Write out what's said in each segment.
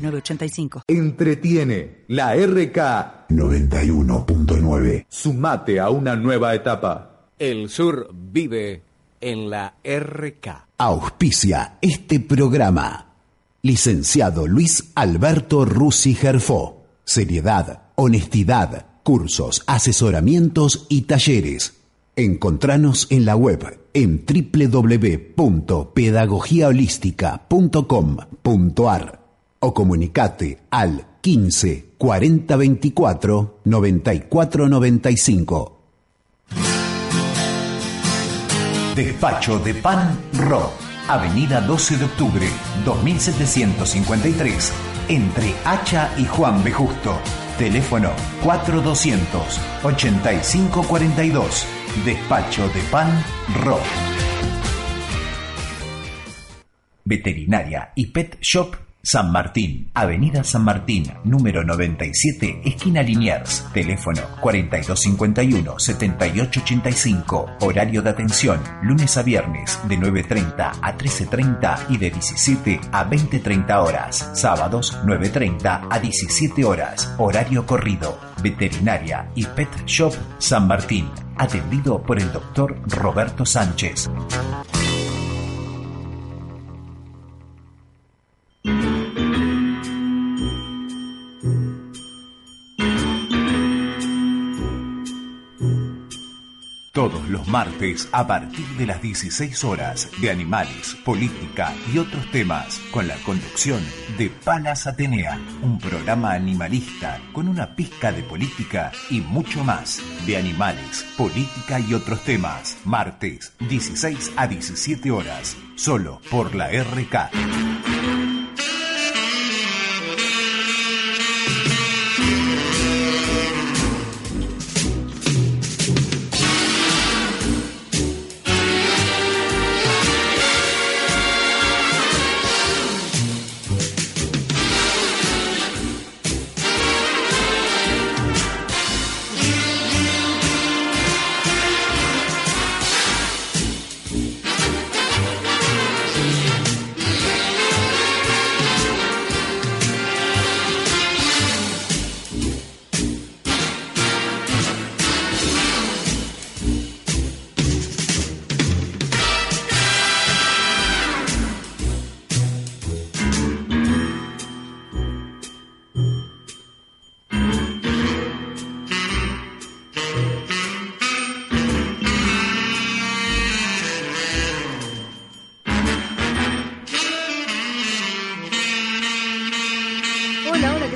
906985. Entretiene la RK 91.9. Sumate a una nueva etapa. El sur vive en la RK. Auspicia este programa. Licenciado Luis Alberto Rusi Gerfó. Seriedad, honestidad, cursos, asesoramientos y talleres. Encontranos en la web en www.pedagogiaholística.com.ar o comunicate al 15 40 24 94 95. Despacho de Pan Ro, Avenida 12 de Octubre, 2753, entre Hacha y Juan B. Justo. Teléfono 4200 8542. Despacho de Pan Ro. Veterinaria y Pet Shop San Martín, Avenida San Martín, número 97, esquina Liniers. Teléfono 4251-7885. Horario de atención, lunes a viernes, de 9.30 a 13.30 y de 17 a 20.30 horas. Sábados, 9.30 a 17 horas. Horario corrido. Veterinaria y Pet Shop San Martín. Atendido por el doctor Roberto Sánchez. Martes a partir de las 16 horas de animales, política y otros temas con la conducción de Palas Atenea, un programa animalista con una pizca de política y mucho más de animales, política y otros temas. Martes 16 a 17 horas, solo por la RK.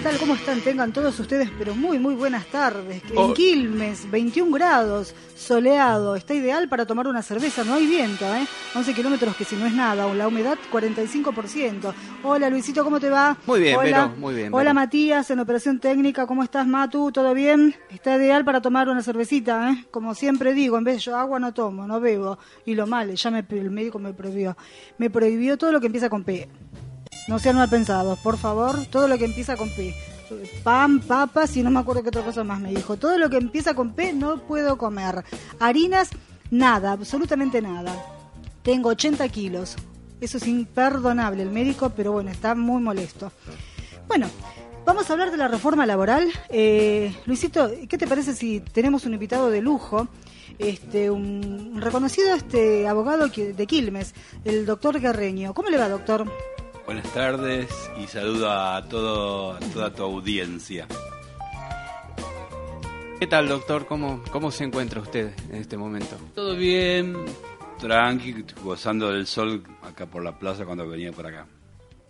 Tal? ¿Cómo están? Tengan todos ustedes, pero muy, muy buenas tardes. En Oh. Quilmes, 21 grados, soleado, está ideal para tomar una cerveza, no hay viento, ¿eh? 11 kilómetros que si no es nada, la humedad 45%. Hola Luisito, ¿cómo te va? Muy bien, Hola. Muy bien, Hola. Matías, en operación técnica, ¿cómo estás Matu? ¿Todo bien? Está ideal para tomar una cervecita, ¿eh? Como siempre digo, en vez de yo agua no tomo, no bebo. Y lo mal, ya me, el médico me prohibió. Me prohibió todo lo que empieza con P. No sean mal pensados, por favor. Todo lo que empieza con P. Pan, papas y no me acuerdo qué otra cosa más me dijo. Todo lo que empieza con P no puedo comer. Harinas, nada, absolutamente nada. Tengo 80 kilos. Eso es imperdonable el médico, pero bueno, está muy molesto. Bueno, vamos a hablar de la reforma laboral. Eh, Luisito, ¿qué te parece si tenemos un invitado de lujo? Este, un, reconocido este abogado de Quilmes, el doctor Guerreño. ¿Cómo le va, doctor? Buenas tardes y saludo a, todo, a toda tu audiencia. ¿Qué tal, doctor? ¿Cómo, ¿Cómo se encuentra usted en este momento? Todo bien, tranqui, gozando del sol acá por la plaza cuando venía por acá.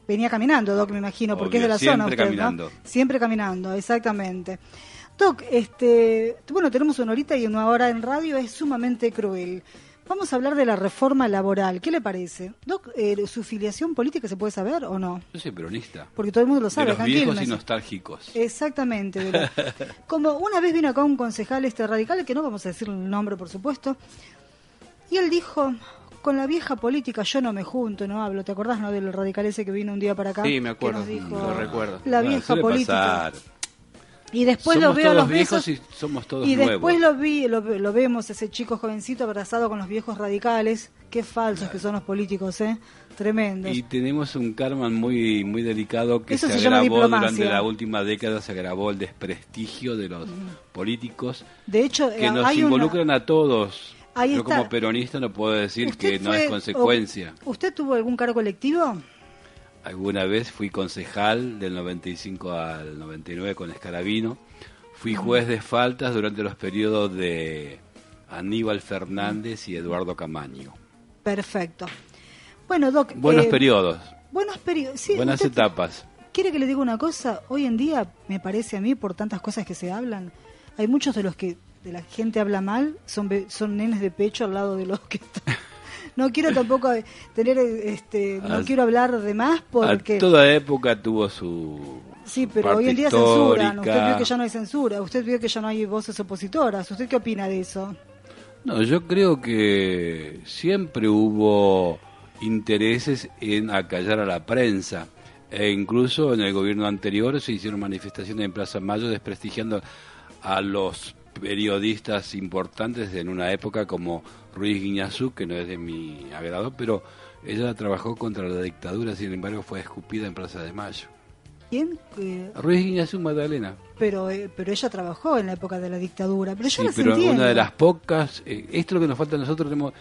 Venía caminando, Doc, me imagino, porque es de la siempre zona ¿no? caminando. Siempre caminando, exactamente. Doc, este, bueno, tenemos una horita y una hora en radio, es sumamente cruel. Vamos a hablar de la reforma laboral. ¿Qué le parece? Doc, eh, ¿su filiación política se puede saber o no? Yo soy peronista. Porque todo el mundo lo sabe. de los viejos y nostálgicos. Exactamente. de Como una vez vino acá un concejal este radical, que no vamos a decir el nombre, por supuesto, y él dijo, con la vieja política yo no me junto, no hablo. ¿Te acordás, no, del radical ese que vino un día para acá? Sí, me Que acuerdo, nos dijo, lo recuerdo. La vieja política. pasar. Y después somos lo veo a todos los viejos besos, y somos todos y nuevos. después lo vi, lo, lo vemos ese chico jovencito abrazado con los viejos radicales. Qué falsos que son los políticos, ¿eh? Tremendos. Y tenemos un karma muy muy delicado que Eso se, se agravó durante la última década, se agravó el desprestigio de los políticos de hecho, que eh, nos hay una- involucran a todos. Ahí Yo está. como peronista no puedo decir ¿Usted que no fue- es consecuencia. ¿Usted tuvo algún cargo electivo? Alguna vez fui concejal del 95 al 99 con Escarabino. Fui juez de faltas durante los periodos de Aníbal Fernández y Eduardo Camaño. Perfecto. Bueno, Doc. Buenos eh, periodos, Buenos periodos. Sí, buenas usted etapas. ¿Quiere que le diga una cosa? Hoy en día, me parece a mí, por tantas cosas que se hablan, hay muchos de los que de la gente habla mal, son, son nenes de pecho al lado de los que están. No quiero tampoco eh, tener, eh, este, no A- quiero hablar de más porque... A toda época tuvo su. Sí, su pero parte hoy en día censuran. Usted histórica. vio que ya no hay censura. Usted vio que ya no hay voces opositoras. ¿Usted qué opina de eso? No, yo creo que siempre hubo intereses en acallar a la prensa. E incluso en el gobierno anterior se hicieron manifestaciones en Plaza Mayo desprestigiando a los periodistas importantes en una época como Ruiz Guiñazú, que no es de mi agrado, pero ella trabajó contra la dictadura, sin embargo fue escupida en Plaza de Mayo. ¿Quién? Eh, Ruiz Guiñazú Magdalena. pero, eh, pero ella trabajó en la época de la dictadura. Pero yo Sí, las pero entiendo. una de las pocas, eh, esto es lo que nos falta a nosotros, tenemos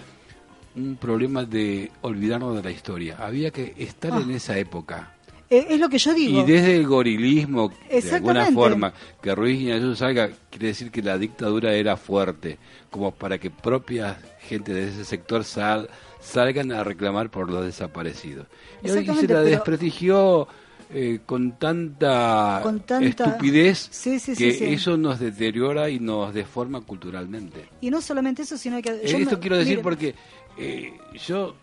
un problema de olvidarnos de la historia. Había que estar Ah. en esa época. Eh, es lo que yo digo. Y desde el gorilismo, de alguna forma, que Ruiz Guiñazú salga, quiere decir que la dictadura era fuerte, como para que propia gente de ese sector sal, salgan a reclamar por los desaparecidos. Y hoy se la desprestigió eh, con tanta, Con tanta- estupidez Sí, sí, sí, que sí. eso nos deteriora y nos deforma culturalmente. Y no solamente eso, sino que... Eh, Esto me- quiero decir porque eh, yo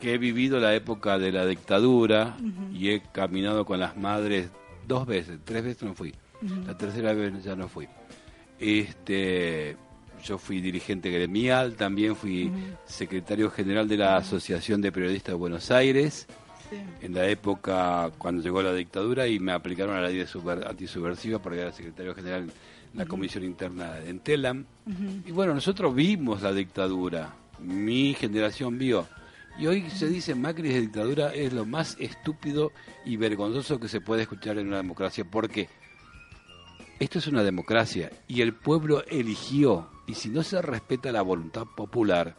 que he vivido la época de la dictadura y he caminado con las madres dos veces, tres veces no fui, la tercera vez ya no fui. Este, yo fui dirigente gremial, también fui secretario general de la Asociación de Periodistas de Buenos Aires. En la época cuando llegó la dictadura y me aplicaron la ley antisubversiva porque era secretario general en la comisión interna en Telam. Y bueno, nosotros vimos la dictadura, mi generación vio. Y hoy se dice Macri de dictadura es lo más estúpido y vergonzoso que se puede escuchar en una democracia, porque esto es una democracia y el pueblo eligió, y si no se respeta la voluntad popular,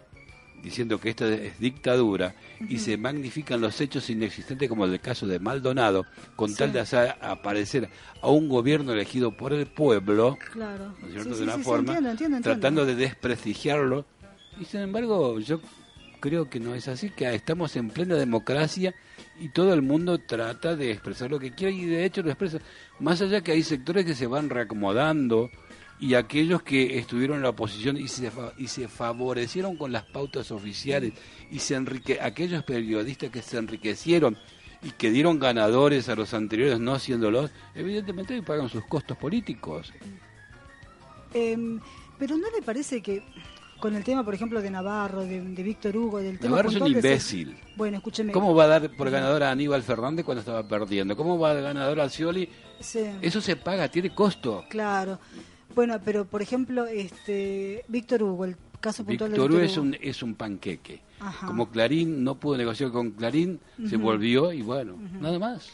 diciendo que esta es dictadura y se magnifican los hechos inexistentes como el caso de Maldonado, con tal de hacer aparecer a un gobierno elegido por el pueblo, Claro. ¿no es cierto? Sí, de una forma, entiendo, entiendo, entiendo. tratando de desprestigiarlo. Y sin embargo, yo creo que no es así, que estamos en plena democracia y todo el mundo trata de expresar lo que quiere y de hecho lo expresa. Más allá que hay sectores que se van reacomodando y aquellos que estuvieron en la oposición y se, y se favorecieron con las pautas oficiales y se enrique aquellos periodistas que se enriquecieron y que dieron ganadores a los anteriores no haciéndolos, evidentemente pagan sus costos políticos. Em, pero ¿no le parece que con el tema, por ejemplo, de Navarro, de, de Víctor Hugo, del tema Navarro es un imbécil. Bueno, escúcheme. ¿Cómo va a dar por ganador a Aníbal Fernández cuando estaba perdiendo? ¿Cómo va a dar ganador a Scioli? Sí, Eso se paga, tiene costo. claro. Bueno, pero por ejemplo, este Víctor Hugo, el caso puntual Víctor Hugo es un, es un panqueque. Ajá. Como Clarín no pudo negociar con Clarín, se volvió y bueno, nada más.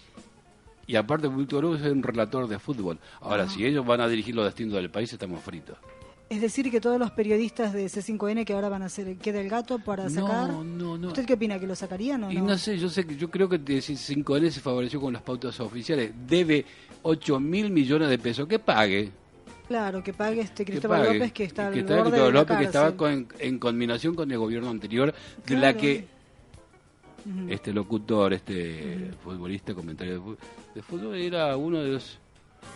Y aparte Víctor Hugo es un relator de fútbol. Ahora, si ellos van a dirigir los destinos del país, estamos fritos. Es decir, que todos los periodistas de C5N que ahora van a hacer queda el gato para No, sacar. no, no. ¿Usted qué opina? ¿Que lo sacarían o Y no? no sé, yo sé que yo creo que 5N se favoreció con las pautas oficiales. Debe 8 mil millones de pesos. Que pague. Claro, que pague este que Cristóbal pague. López que está Y al que está borde Cristóbal de la López, que estaba con- en combinación con el gobierno anterior, de la que este locutor, este futbolista, comentario de fútbol, era uno de los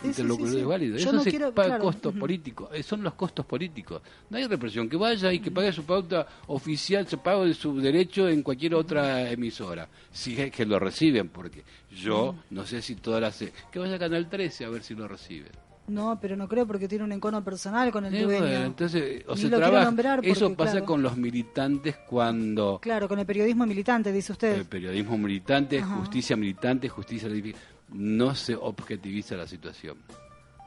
interlocutor válido. Eso se paga costos políticos, eh, son los costos políticos. No hay represión, que vaya y que pague su pauta oficial, se pague su derecho en cualquier otra emisora, si es que lo reciben, porque yo no sé si todas las... Que vaya a Canal 13 a ver si lo reciben. No, pero no creo porque tiene un encono personal con el dueño. entonces, o se trabaja, eso pasa con los militantes cuando... Claro, con el periodismo militante, dice usted. El periodismo militante, justicia militante, justicia... No se objetiviza la situación.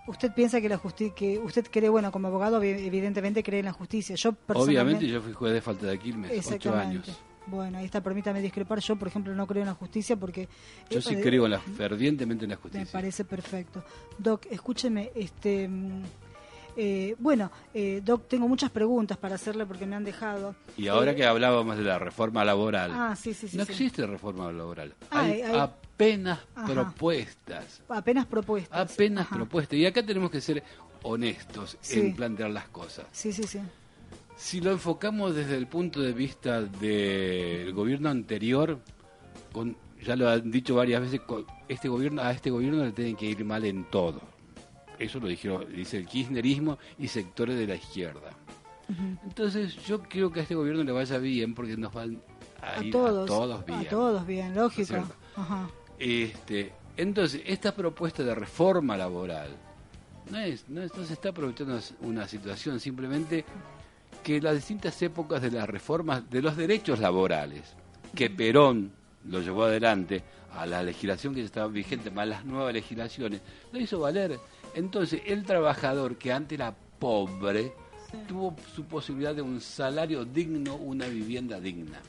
¿Usted piensa que la justicia, que usted cree, bueno, como abogado evidentemente cree en la justicia? Yo Obviamente yo fui juez de falta de Quilmes, ocho años. Bueno, ahí está, permítame discrepar. Yo, por ejemplo, no creo en la justicia porque... Yo sí creo la, fervientemente en la justicia. Me parece perfecto. Doc, escúcheme, este... Mm, eh, bueno, eh, Doc, tengo muchas preguntas para hacerle porque me han dejado. Y ahora eh, que hablábamos de la reforma laboral, ah, sí, sí, no existe reforma laboral. Ah, hay, apenas propuestas. Apenas propuestas. Apenas propuestas. Y acá tenemos que ser honestos en plantear las cosas. Sí, sí, sí. Si lo enfocamos desde el punto de vista del gobierno anterior, con, ya lo han dicho varias veces, este gobierno, a este gobierno le tienen que ir mal en todo. Eso lo dijeron, dice el kirchnerismo y sectores de la izquierda. Entonces yo creo que a este gobierno le vaya bien porque nos van a, ir todos, a todos bien. A todos bien, lógico. Este, entonces, esta propuesta de reforma laboral no, es, no, no se está aprovechando una situación, simplemente que las distintas épocas de las reformas de los derechos laborales, que Perón lo llevó adelante a la legislación que ya estaba vigente, más las nuevas legislaciones, lo hizo valer. Entonces, el trabajador que antes era pobre, tuvo su posibilidad de un salario digno, una vivienda digna.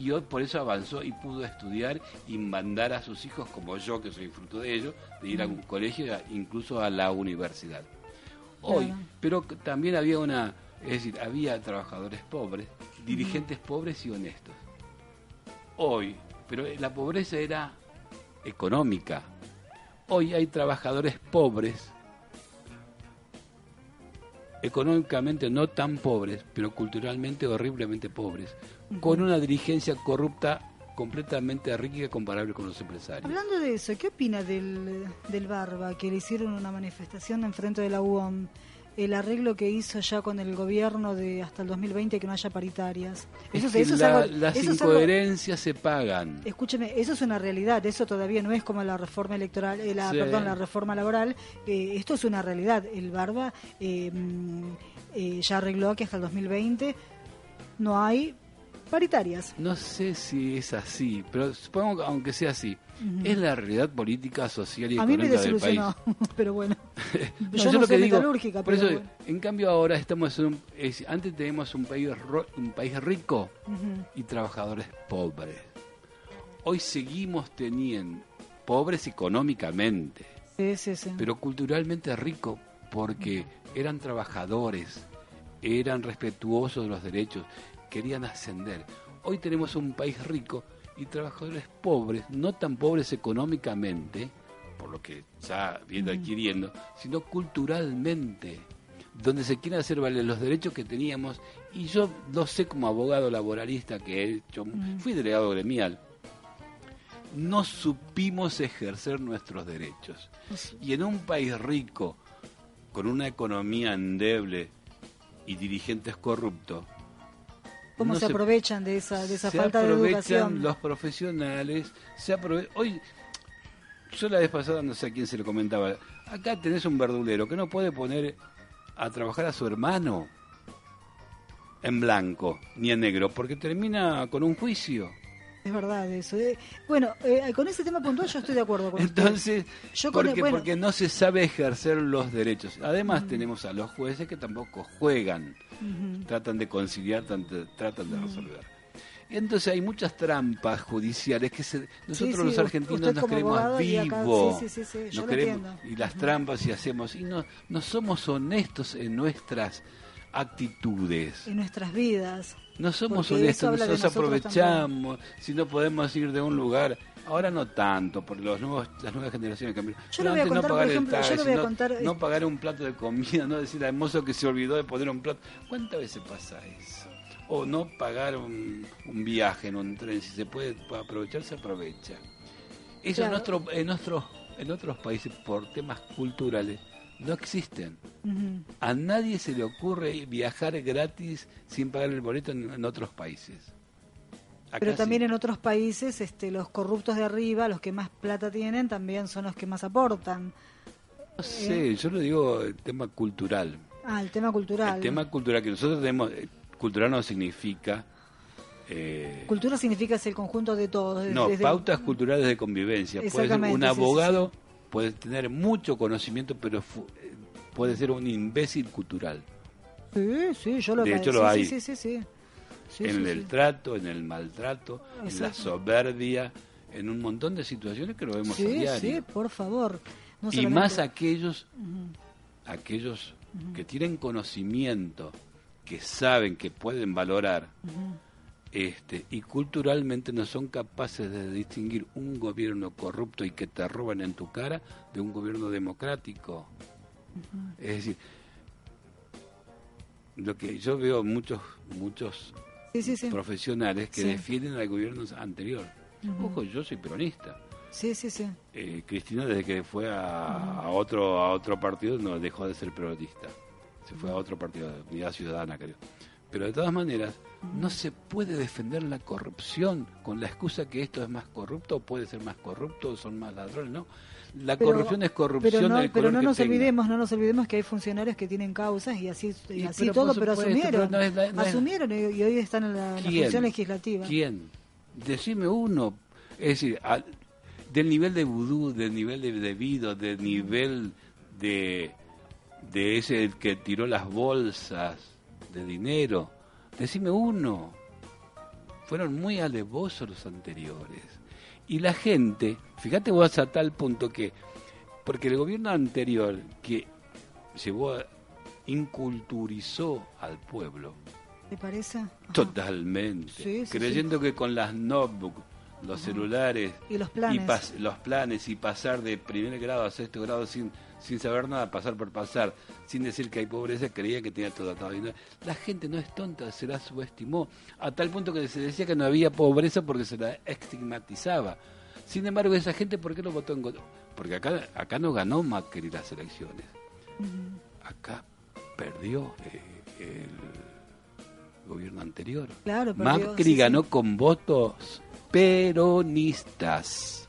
Y hoy por eso avanzó y pudo estudiar y mandar a sus hijos, como yo, que soy fruto de ello, de ir a un colegio, incluso a la universidad. Hoy, pero también había una es decir, había trabajadores pobres, dirigentes pobres y honestos. Hoy, pero la pobreza era económica. Hoy hay trabajadores pobres, económicamente no tan pobres, pero culturalmente horriblemente pobres, con una dirigencia corrupta completamente rica y comparable con los empresarios. Hablando de eso, ¿qué opina del, del Barba, que le hicieron una manifestación en frente de la UOM? El arreglo que hizo ya con el gobierno de hasta el 2020 que no haya paritarias. Eso, las incoherencias se pagan. Escúcheme, eso es una realidad, eso todavía no es como la reforma electoral, eh, la, perdón, la reforma laboral, eh, esto es una realidad. El Barba eh, mm, ya arregló que hasta el 2020 no hay paritarias. No sé si es así, pero supongo que aunque sea así, es la realidad política, social y económica del país. pero bueno. yo, no soy metalúrgica, por eso, en cambio ahora estamos en un antes teníamos un país un país rico y trabajadores pobres. Hoy seguimos teniendo pobres económicamente. Pero culturalmente ricos porque eran trabajadores, eran respetuosos de los derechos querían ascender. Hoy tenemos un país rico y trabajadores pobres, no tan pobres económicamente, por lo que ya viene adquiriendo, sino culturalmente, donde se quieren hacer valer los derechos que teníamos. Y yo lo sé como abogado laboralista que he hecho, fui delegado gremial, no supimos ejercer nuestros derechos. Pues y en un país rico, con una economía endeble y dirigentes corruptos, ¿Cómo se, aprovechan de esa, de esa falta de educación? Los profesionales se aprovechan. Hoy, yo la vez pasada no sé a quién se le comentaba. Acá tenés un verdulero que no puede poner a trabajar a su hermano en blanco ni en negro porque termina con un juicio. Es verdad eso. Eh. Bueno, eh, con ese tema puntual yo estoy de acuerdo con Entonces, usted. porque, porque no se sabe ejercer los derechos. Además tenemos a los jueces que tampoco juegan, tratan de conciliar, tratan de resolver. Y entonces hay muchas trampas judiciales que nosotros los argentinos nos queremos vivos. y las trampas y hacemos y no, no somos honestos en nuestras actitudes. En nuestras vidas. No somos honestos, nos aprovechamos, si no podemos ir de un lugar. Ahora no tanto, porque los nuevos, las nuevas generaciones cambiaron. Yo no pagar el no, pagar un plato de comida, no decir al mozo que se olvidó de poner un plato. ¿Cuántas veces pasa eso? O no pagar un, viaje en un tren, si se puede aprovechar, se aprovecha. Eso es nuestro, en nuestro en otros países por temas culturales no existen. A nadie se le ocurre viajar gratis sin pagar el boleto en, otros países. Pero también en otros países este, los corruptos de arriba, los que más plata tienen, también son los que más aportan. No sé, yo lo digo el tema cultural. Ah, el tema cultural. El tema cultural que nosotros tenemos, eh, cultural no significa... Eh, Cultura significa es el conjunto de todos. No, pautas culturales de convivencia. Puede ser un abogado puede tener mucho conocimiento, pero eh, puede ser un imbécil cultural. Sí, sí, yo lo De hecho, lo hay. Sí, sí, sí, en el trato, en el maltrato, en la soberbia, en un montón de situaciones que lo vemos a diario. Sí, por favor. y más aquellos, aquellos que tienen conocimiento, que saben, que pueden valorar este, y culturalmente no son capaces de distinguir un gobierno corrupto y que te roban en tu cara de un gobierno democrático. Es decir, lo que yo veo muchos muchos profesionales que defienden al gobierno anterior. Ojo, yo soy peronista. Sí, sí, sí. Eh, Cristina desde que fue a, otro a otro partido no dejó de ser peronista. Se fue a otro partido, Unidad Ciudadana, creo. Pero de todas maneras, no se puede defender la corrupción con la excusa que esto es más corrupto o puede ser más corrupto o son más ladrones, ¿no? La corrupción es corrupción pero no, pero no nos olvidemos, no nos olvidemos que hay funcionarios que tienen causas y así y, así todo, pero asumieron, asumieron y, hoy están en la, función legislativa. ¿Quién? Decime uno, es decir, del nivel de vudú, del nivel de debido, del nivel de de ese que tiró las bolsas de dinero. Decime uno. Fueron muy alevosos los anteriores. Y la gente, fíjate vos a tal punto que, porque el gobierno anterior que llevó, inculturizó al pueblo. ¿Te parece? Totalmente. creyendo que con las notebooks, los celulares y los planes. los planes y pasar de primer grado a sexto grado sin sin saber nada, pasar por pasar, sin decir que hay pobreza, creía que tenía todo atado. La gente no es tonta, se la subestimó, a tal punto que se decía que no había pobreza porque se la estigmatizaba. Sin embargo, esa gente, ¿por qué lo votó en Porque acá, acá no ganó Macri las elecciones. Acá perdió eh, el gobierno anterior. Claro, Macri ganó con votos peronistas,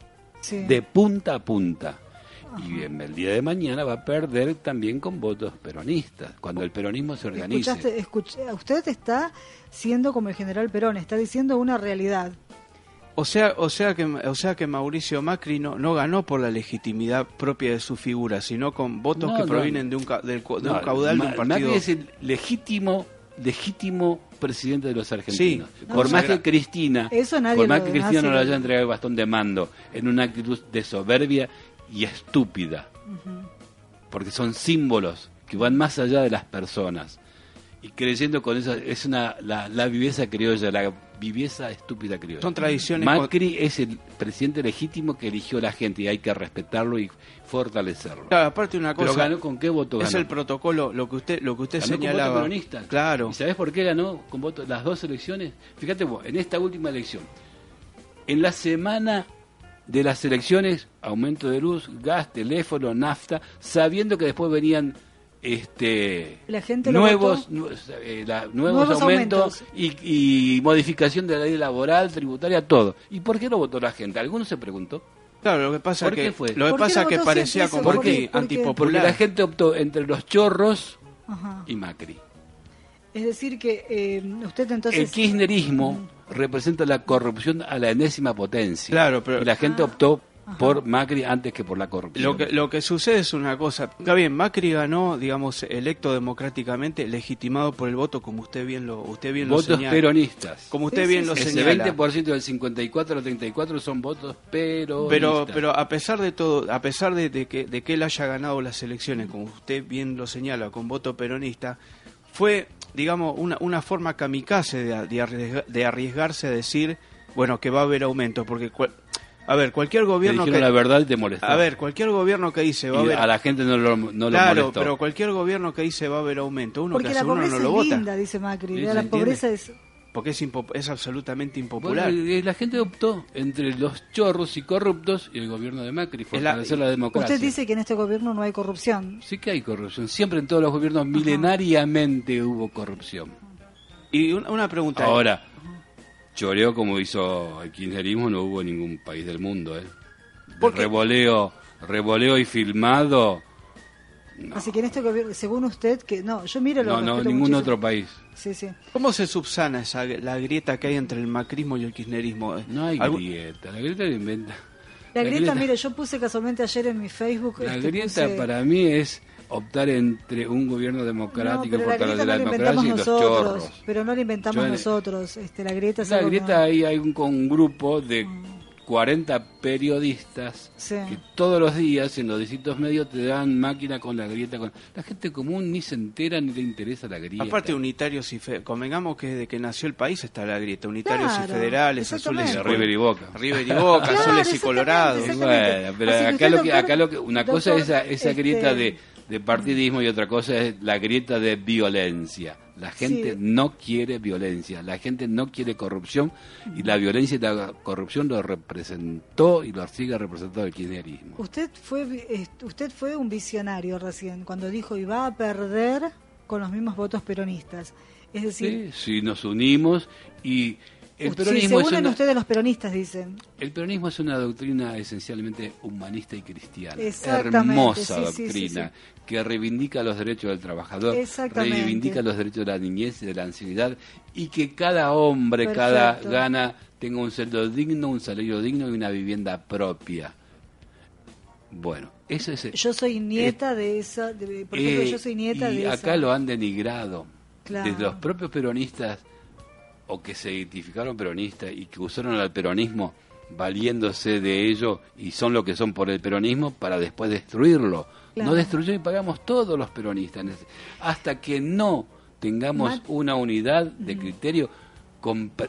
de punta a punta. Y en el día de mañana va a perder también con votos peronistas, cuando el peronismo se organice. usted está siendo como el general Perón, está diciendo una realidad. O sea, o sea que, o sea que Mauricio Macri no, no ganó por la legitimidad propia de su figura, sino con votos que provienen de un, del, de un caudal de un partido. Macri es el legítimo, legítimo presidente de los argentinos. por más que Cristina, por más que Cristina no le haya entregado el bastón de mando en una actitud de soberbia y estúpida, porque son símbolos que van más allá de las personas. Y creyendo con eso, es una, la, la viveza criolla, la viveza estúpida criolla. Son tradiciones. Macri es el presidente legítimo que eligió la gente y hay que respetarlo y fortalecerlo. Claro, aparte una cosa. Pero ganó con qué voto Es el protocolo, lo que usted, lo que usted señalaba. Claro. ¿Y sabés por qué ganó con voto las dos elecciones? Fíjate vos, en esta última elección, en la semana de las elecciones, aumento de luz, gas, teléfono, nafta, sabiendo que después venían este nuevos eh, nuevos, aumentos, Y, modificación de la ley laboral, tributaria, todo. ¿Y por qué no votó la gente? ¿Alguno se preguntó? Claro, lo que pasa es que lo que pasa que parecía como antipopular. Porque la gente optó entre los chorros y Macri. Es decir que eh, usted entonces el kirchnerismo representa la corrupción a la enésima potencia. Claro, pero y la gente optó por Macri antes que por la corrupción. Lo que, lo que sucede es una cosa. Está bien, Macri ganó, digamos, electo democráticamente, legitimado por el voto, como usted bien lo, usted bien votos peronistas. Como usted bien lo señala. 20% del 54 al 34 son votos peronistas. Pero, pero a pesar de todo, a pesar de, que, de que él haya ganado las elecciones, como usted bien lo señala, con voto peronista, fue, digamos, una, una forma kamikaze de, de, arriesgarse a decir, bueno, que va a haber aumento, porque a ver, cualquier gobierno que la verdad te molesta. A ver, cualquier gobierno que dice va a haber a la gente no lo no Claro, pero cualquier gobierno que dice va a haber aumento, uno Porque que hace uno no lo vota. Linda, dice Macri, la pobreza es porque es, es absolutamente impopular. la gente optó entre los chorros y corruptos y el gobierno de Macri, fortalecer la, la democracia. Usted dice que en este gobierno no hay corrupción. Sí que hay corrupción. Siempre en todos los gobiernos milenariamente hubo corrupción. Y una, pregunta. Ahora, choreo como hizo el kirchnerismo no hubo en ningún país del mundo. ¿eh? revoleo, revoleo y filmado Así que en este gobierno, según usted, que no, yo miro lo No, no, ningún otro país. Sí, sí. ¿Cómo se subsana esa, la grieta que hay entre el macrismo y el kirchnerismo? No hay grieta, la grieta la inventa. La, grieta, mire, yo puse casualmente ayer en mi Facebook. La este, grieta para mí es optar entre un gobierno democrático no, pero la, la democracia y los chorros. Pero no la inventamos nosotros. Este, la grieta, la grieta ahí hay un, un grupo de mm. 40 periodistas que todos los días en los distintos medios te dan máquina con la grieta. Con... La gente común ni se entera ni le interesa la grieta. Aparte, unitarios y fe... convengamos que desde que nació el país está la grieta. Unitarios y federales, azules y River y Boca. River y Boca, azules y colorados. Bueno, pero acá lo, que, acá lo que. Una cosa es esa, esa grieta este, de, de partidismo y otra cosa es la grieta de violencia. La gente no quiere violencia, la gente no quiere corrupción y la violencia y la corrupción lo representó y lo sigue representando el kirchnerismo. Usted fue, usted fue un visionario recién cuando dijo iba a perder con los mismos votos peronistas. Es decir, sí, si nos unimos y el peronismo se unen ustedes los peronistas, dicen. El peronismo es una doctrina esencialmente humanista y cristiana. Hermosa doctrina que reivindica los derechos del trabajador, reivindica los derechos de la niñez y de la ancianidad y que cada hombre, cada gana tenga un sueldo digno, un salario digno y una vivienda propia. Bueno, eso es... Yo soy nieta de esa... por ejemplo, yo soy nieta y de acá lo han denigrado. Desde los propios peronistas o que se identificaron peronistas y que usaron al peronismo valiéndose de ello y son lo que son por el peronismo para después destruirlo. No destruyó y pagamos todos los peronistas. Hasta que no tengamos una unidad de criterio,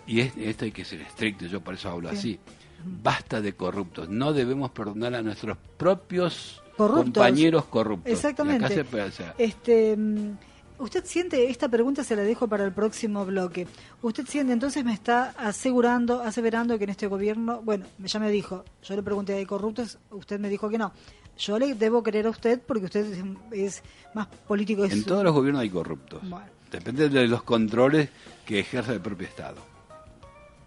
y esto hay que ser estricto, yo por eso hablo así. Basta de corruptos. No debemos perdonar a nuestros propios compañeros corruptos. Exactamente. este Usted siente, esta pregunta se la dejo para el próximo bloque. Usted siente, entonces me está asegurando, aseverando que en este gobierno, bueno, ya me dijo, yo le pregunté, ¿hay corruptos? Usted me dijo que no. Yo le debo creer a usted porque usted es, más político. En todos los gobiernos hay corruptos. Depende de los controles que ejerce el propio Estado.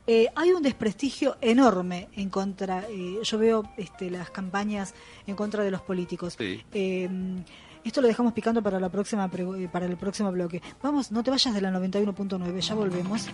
Eh, hay un desprestigio enorme en contra, eh, yo veo este, las campañas en contra de los políticos. Sí. Eh, esto lo dejamos picando para la próxima eh, para el próximo bloque. Vamos, no te vayas de la 91.9, ya volvemos.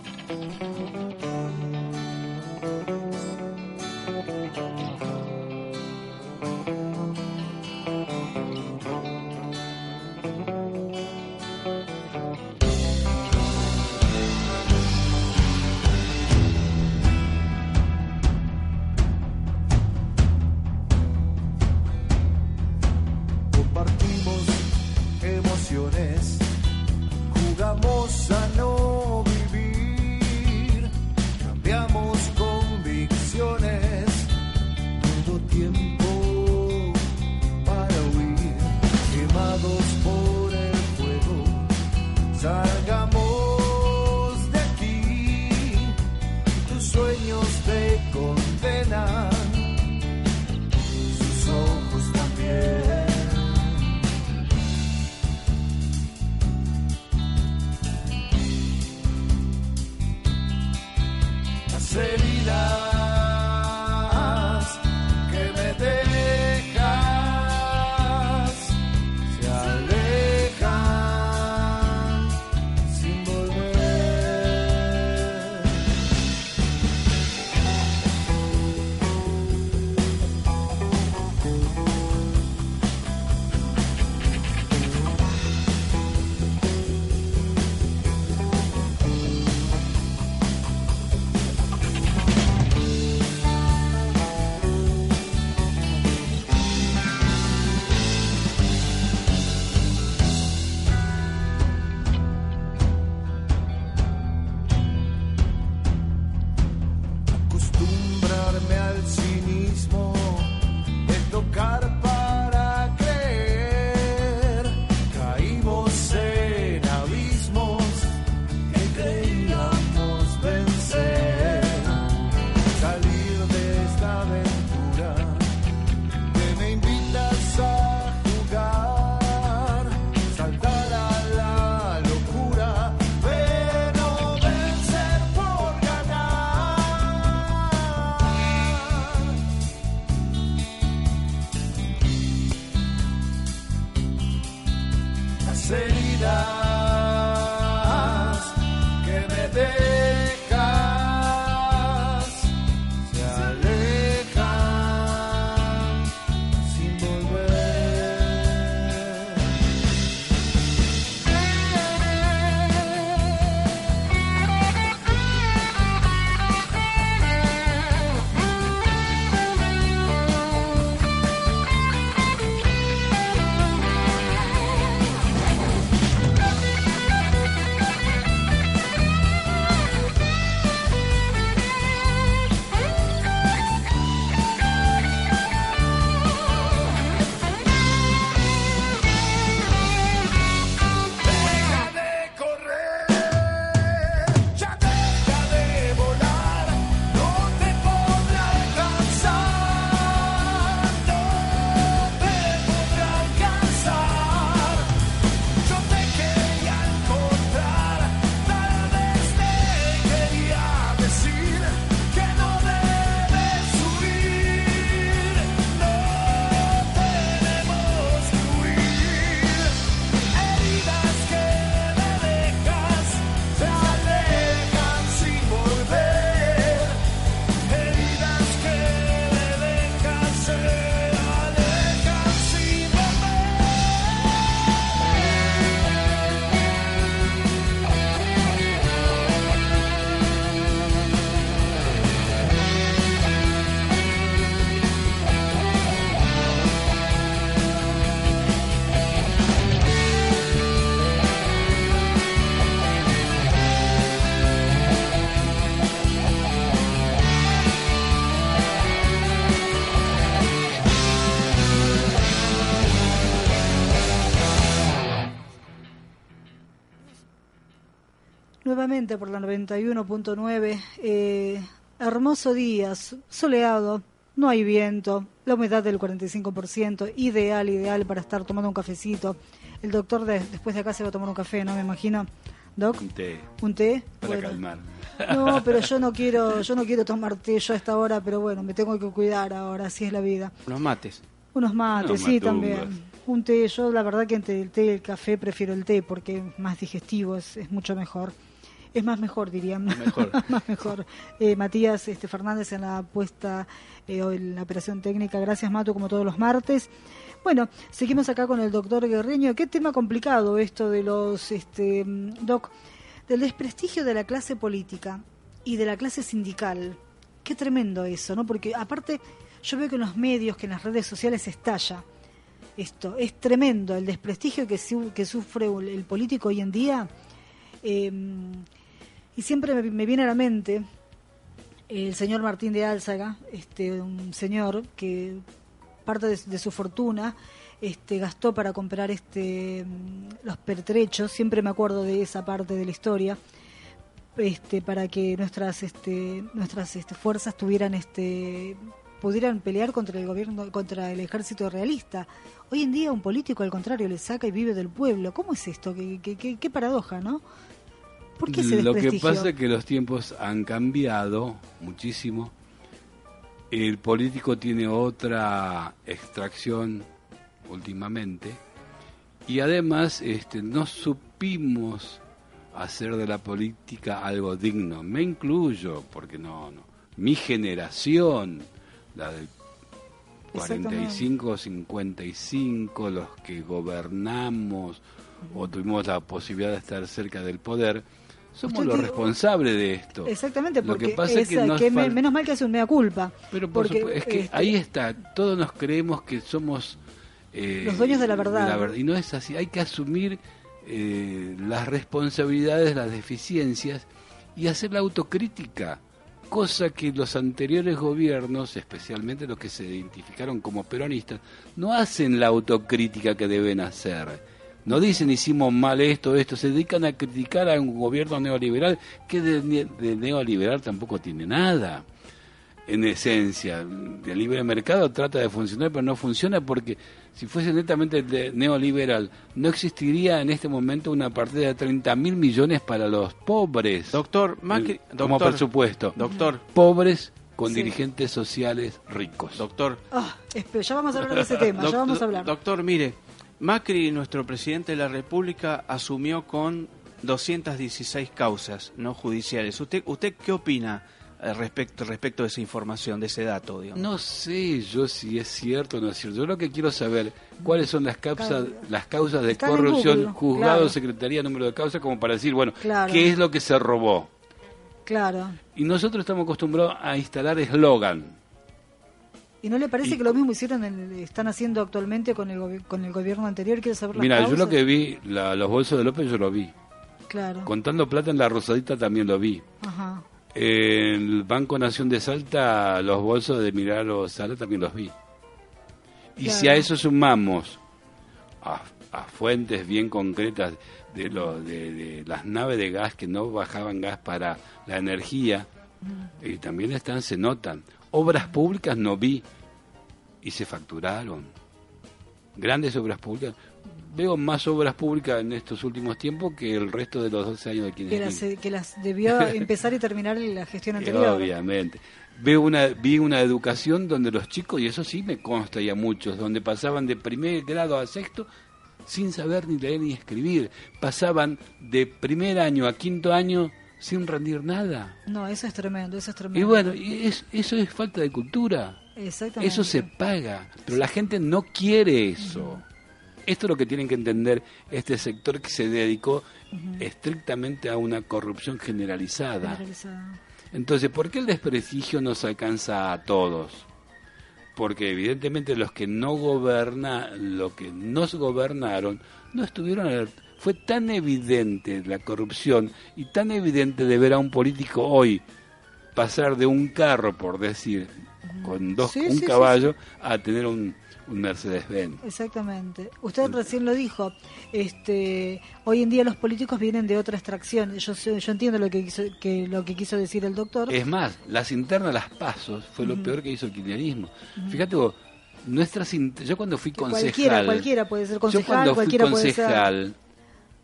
Nuevamente por la 91.9. Eh, hermoso día, soleado, no hay viento, la humedad del 45%, ideal, ideal para estar tomando un cafecito. El doctor después de acá se va a tomar un café, ¿no? Me imagino. Doc. Un té. Un té. Para calmar. No, pero yo no quiero, yo no quiero tomar té yo a esta hora, pero bueno, me tengo que cuidar ahora, así es la vida. Unos mates. Unos mates, sí, también. Un té, yo la verdad que entre el té y el café prefiero el té porque es más digestivo, es, es mucho mejor. Es más mejor, diría. Mejor. más mejor. Eh, Matías este, Fernández en la puesta, eh, en la operación técnica. Gracias, Mato, como todos los martes. Bueno, seguimos acá con el doctor Guerreño. Qué tema complicado esto de los, este, doc, del desprestigio de la clase política y de la clase sindical. Qué tremendo eso, ¿no? Porque aparte yo veo que en los medios, que en las redes sociales estalla esto. Es tremendo el desprestigio que, que sufre el político hoy en día. Eh, y siempre me, viene a la mente el señor Martín de Álzaga, este, un señor que parte de, su fortuna este, gastó para comprar este, los pertrechos, siempre me acuerdo de esa parte de la historia, este, para que nuestras, este, nuestras este, fuerzas tuvieran este, pudieran pelear contra el gobierno, contra el ejército realista. Hoy en día un político al contrario le saca y vive del pueblo. ¿Cómo es esto? Qué paradoja, ¿no? Lo que pasa es que los tiempos han cambiado muchísimo. El político tiene otra extracción últimamente y además este, no supimos hacer de la política algo digno. Me incluyo, porque no, no. Mi generación, la de 45, 55, los que gobernamos o tuvimos la posibilidad de estar cerca del poder, somos los responsables de esto. Exactamente, porque Lo que pasa es que, menos mal que hace un mea culpa. Pero porque, es que este, ahí está, todos nos creemos que somos eh, los dueños de la verdad. Y no es así, hay que asumir eh, las responsabilidades, las deficiencias y hacer la autocrítica, cosa que los anteriores gobiernos, especialmente los que se identificaron como peronistas, no hacen la autocrítica que deben hacer no dicen hicimos mal esto, esto, se dedican a criticar a un gobierno neoliberal que de, neoliberal tampoco tiene nada. En esencia, el libre mercado trata de funcionar, pero no funciona porque si fuese netamente neoliberal, no existiría en este momento una partida de 30 mil millones para los pobres. Doctor, Macri, como presupuesto. Doctor. Pobres con dirigentes sociales ricos. Doctor. Ah, ya vamos a hablar de ese tema, ya vamos a hablar. Doctor, mire, Macri, nuestro presidente de la República, asumió con 216 causas no judiciales. ¿Usted, usted qué opina eh, respecto, respecto de esa información, de ese dato? Digamos? No sé yo si es cierto o no es cierto. Yo lo que quiero saber cuáles son las causas, las causas de corrupción, juzgado, claro. secretaría, número de causas, como para decir, bueno, Claro. ¿qué es lo que se robó? Claro. Y nosotros estamos acostumbrados a instalar eslogan. ¿Y no le parece Y- que lo mismo hicieron, en están haciendo actualmente con el, con el gobierno anterior? ¿Quiere saber las Mira, yo lo que vi, la- los bolsos de López yo lo vi. Claro. Contando plata en la Rosadita también lo vi. Ajá. En el Banco Nación de Salta, los bolsos de Milagro Sala también los vi. Y si a eso sumamos a, a fuentes bien concretas de, lo, de, de las naves de gas que no bajaban gas para la energía, y también están, se notan. Obras públicas no vi y se facturaron. Grandes obras públicas. Veo más obras públicas en estos últimos tiempos que el resto de los 12 años de Que las, que las debió empezar y terminar en la gestión Eh, anterior. Obviamente. Veo una, vi una educación donde los chicos, y eso sí me consta y a muchos, donde pasaban de primer grado a sexto sin saber ni leer ni escribir. Pasaban de primer año a quinto año sin rendir nada. No, eso es tremendo, eso es tremendo. Y bueno, es- eso es falta de cultura. Exactamente. Eso se paga, pero la gente no quiere eso. Esto es lo que tienen que entender este sector que se dedicó estrictamente a una corrupción generalizada. Generalizada. Entonces, ¿por qué el desprestigio nos alcanza a todos? Porque evidentemente los que no gobernan, lo que nos gobernaron, no estuvieron aler- Fue tan evidente la corrupción y tan evidente de ver a un político hoy pasar de un carro, por decir, con dos, Sí, un sí, sí, caballo, a tener un, un Mercedes-Benz. Exactamente. Usted recién lo dijo. Este, hoy en día los políticos vienen de otra extracción. Yo yo entiendo lo que quiso que lo que quiso decir el doctor. Es más, las internas, las pasos, fue lo peor que hizo el kirchnerismo. Fíjate vos, nuestras yo cuando fui Que concejal, cualquiera, cualquiera puede ser yo concejal, cuando fui cualquiera concejal,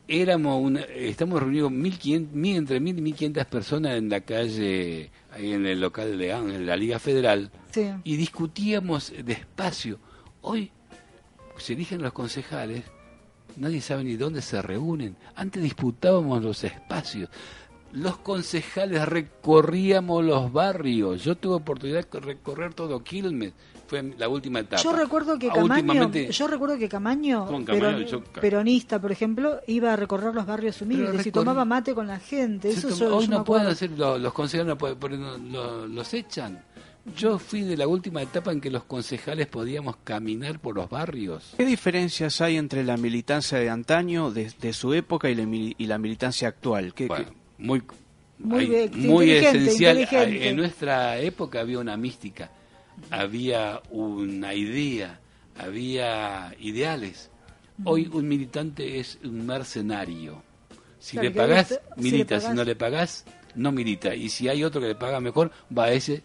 éramos una, estamos reunidos 1500, mil, entre mil y 1500 personas en la calle, ahí en el local de la Liga Federal, Sí. y discutíamos despacio. Hoy se eligen los concejales, nadie sabe ni dónde se reúnen. Antes disputábamos los espacios. Los concejales recorríamos los barrios. Yo tuve oportunidad de recorrer todo Quilmes. Fue la última etapa. Yo recuerdo que Ah, Camaño, yo recuerdo que Camaño, Camaño, peron- yo- peronista, por ejemplo, iba a recorrer los barrios humildes y tomaba mate con la gente. Eso yo- hoy yo no pueden hacer, lo- los concejales no pueden, porque no- lo- los echan. Yo fui de la última etapa en que los concejales podíamos caminar por los barrios. ¿Qué diferencias hay entre la militancia de antaño, de, de su época, y la, mili- y la militancia actual? ¿Qué, Bueno, qué- muy, Muy esencial. inteligente. En nuestra época había una mística, había una idea, había ideales. Hoy un militante es un mercenario. Si Claro, le pagás, si milita. Si, no le pagás, no milita. Y si hay otro que le paga mejor, va a ese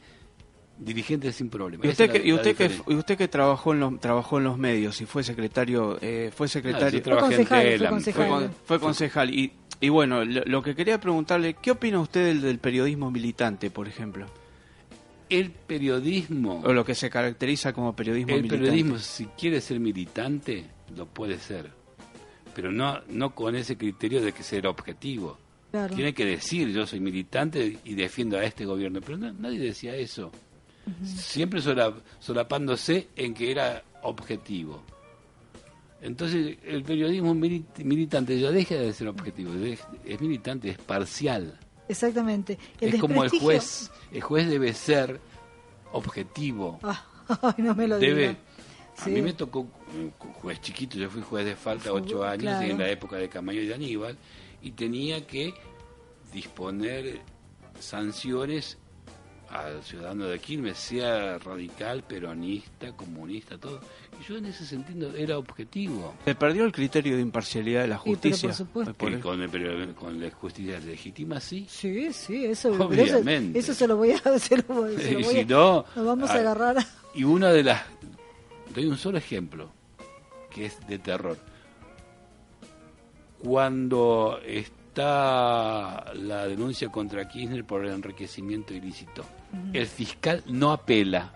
dirigente sin problema. ¿Y usted, que, la- y usted que, y usted que trabajó en los trabajó en los medios y fue secretario eh, fue Ah, secretario yo trabajé en concejal, fue Telam. concejal. fue, fue concejal y, y bueno lo, lo que quería preguntarle qué opina usted del, del periodismo militante por ejemplo El periodismo o lo que se caracteriza como periodismo El militante periodismo, si quiere ser militante, lo puede ser. Pero no, no con ese criterio de que ser objetivo. Claro. Tiene que decir, yo soy militante y defiendo a este gobierno. Pero no- nadie decía eso. Siempre sola- solapándose en que era objetivo. Entonces, el periodismo milit- militante ya deja de ser objetivo. Es, militante, es parcial. Exactamente. El es como el juez. El juez debe ser objetivo. Ah, ay, no me lo debe diga. a mí me tocó eh, juez chiquito yo fui juez de falta ocho años claro. en la época de Camayo y de Aníbal y tenía que disponer sanciones al ciudadano de Quilmes sea radical peronista comunista todo y yo en ese sentido era objetivo se perdió el criterio de imparcialidad de la pero por justicia supuesto. Por- Que con, el con la justicia legítima sí Sí, sí, eso, Obviamente. eso se lo voy a, se lo voy, se lo Y voy si a- no, nos vamos a ah, agarrar. a- Y una de las... Doy un solo ejemplo, que es de terror. Cuando está la denuncia contra Kirchner por el enriquecimiento ilícito, el fiscal no apela,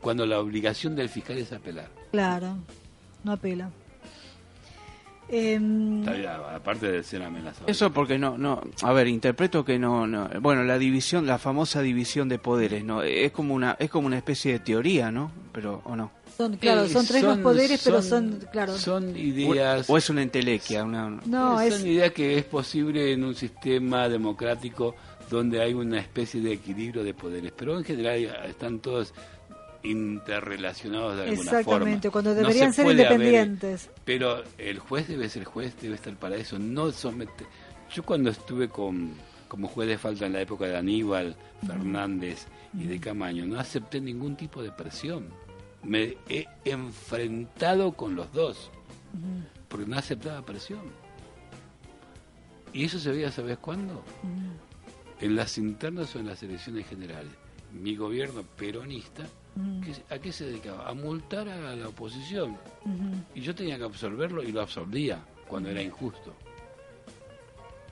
cuando la obligación del fiscal es apelar. Claro, no apela. Em, aparte de ser amenazador. Eso porque no, no, a ver, interpreto que no, no, bueno, la división, la famosa división de poderes, no, es como una, es como una especie de teoría, ¿no? Pero o no. son, claro, Eh, son tres los poderes, pero son, claro. Son ideas. o es una entelequia, una, no, Eh, es, son ideas que es posible en un sistema democrático donde hay una especie de equilibrio de poderes, pero en general están todos interrelacionados de alguna forma. exactamente, cuando No deberían se ser puede haber- independientes. pero el juez debe ser juez, debe estar para eso, no somete. Yo cuando estuve con, como juez de falta en la época de Aníbal, Fernández y de Camaño, no acepté ningún tipo de presión. Me he enfrentado con los dos, porque no aceptaba presión. Y eso se veía, ¿sabes cuándo? En las internas o en las elecciones generales. Mi gobierno peronista, ¿qué- ¿a qué se dedicaba? A multar a la oposición. Y yo tenía que absorberlo y lo absorbía cuando era injusto.